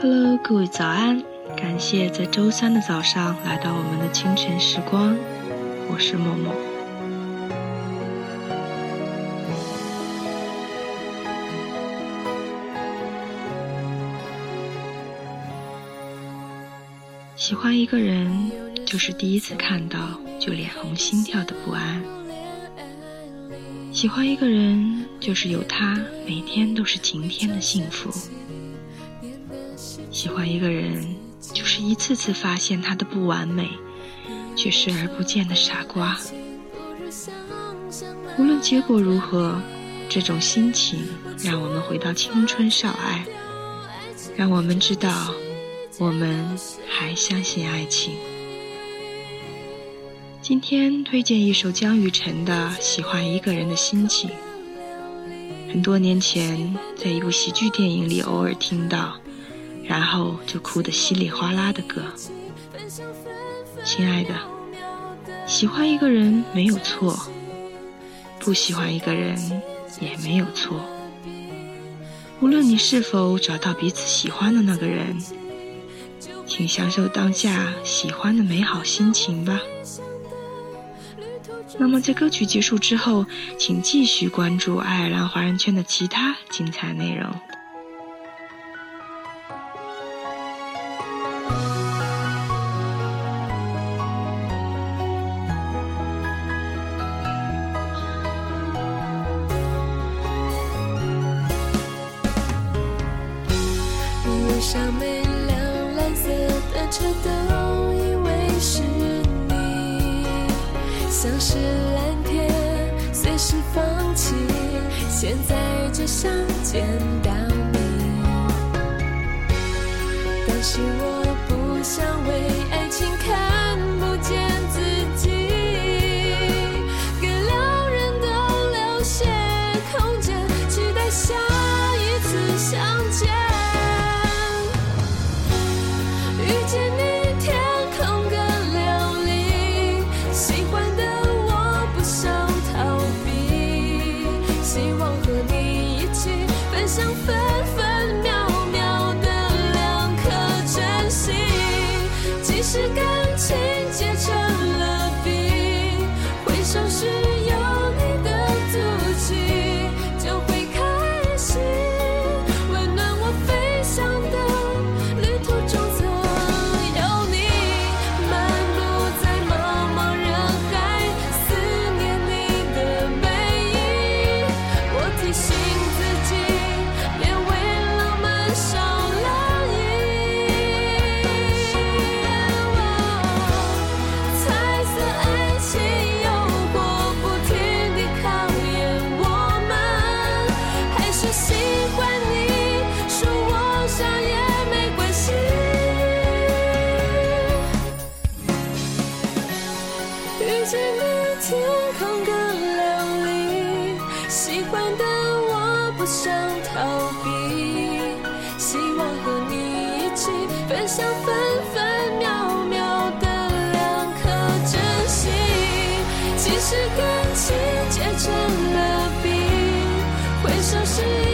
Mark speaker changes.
Speaker 1: Hello，各位早安！感谢在周三的早上来到我们的清晨时光，我是默默。喜欢一个人，就是第一次看到就脸红心跳的不安；喜欢一个人，就是有他每天都是晴天的幸福。喜欢一个人，就是一次次发现他的不完美，却视而不见的傻瓜。无论结果如何，这种心情让我们回到青春少爱，让我们知道，我们还相信爱情。今天推荐一首江雨晨的《喜欢一个人的心情》。很多年前，在一部喜剧电影里偶尔听到。然后就哭得稀里哗啦的歌。亲爱的，喜欢一个人没有错，不喜欢一个人也没有错。无论你是否找到彼此喜欢的那个人，请享受当下喜欢的美好心情吧。那么在歌曲结束之后，请继续关注爱尔兰华人圈的其他精彩内容。
Speaker 2: 想简单说喜欢你说我傻也没关系。遇见你天空更辽阔喜欢的我不想逃避。希望和你一起分享分分秒秒的两颗真心
Speaker 1: 其实感情最珍回首时。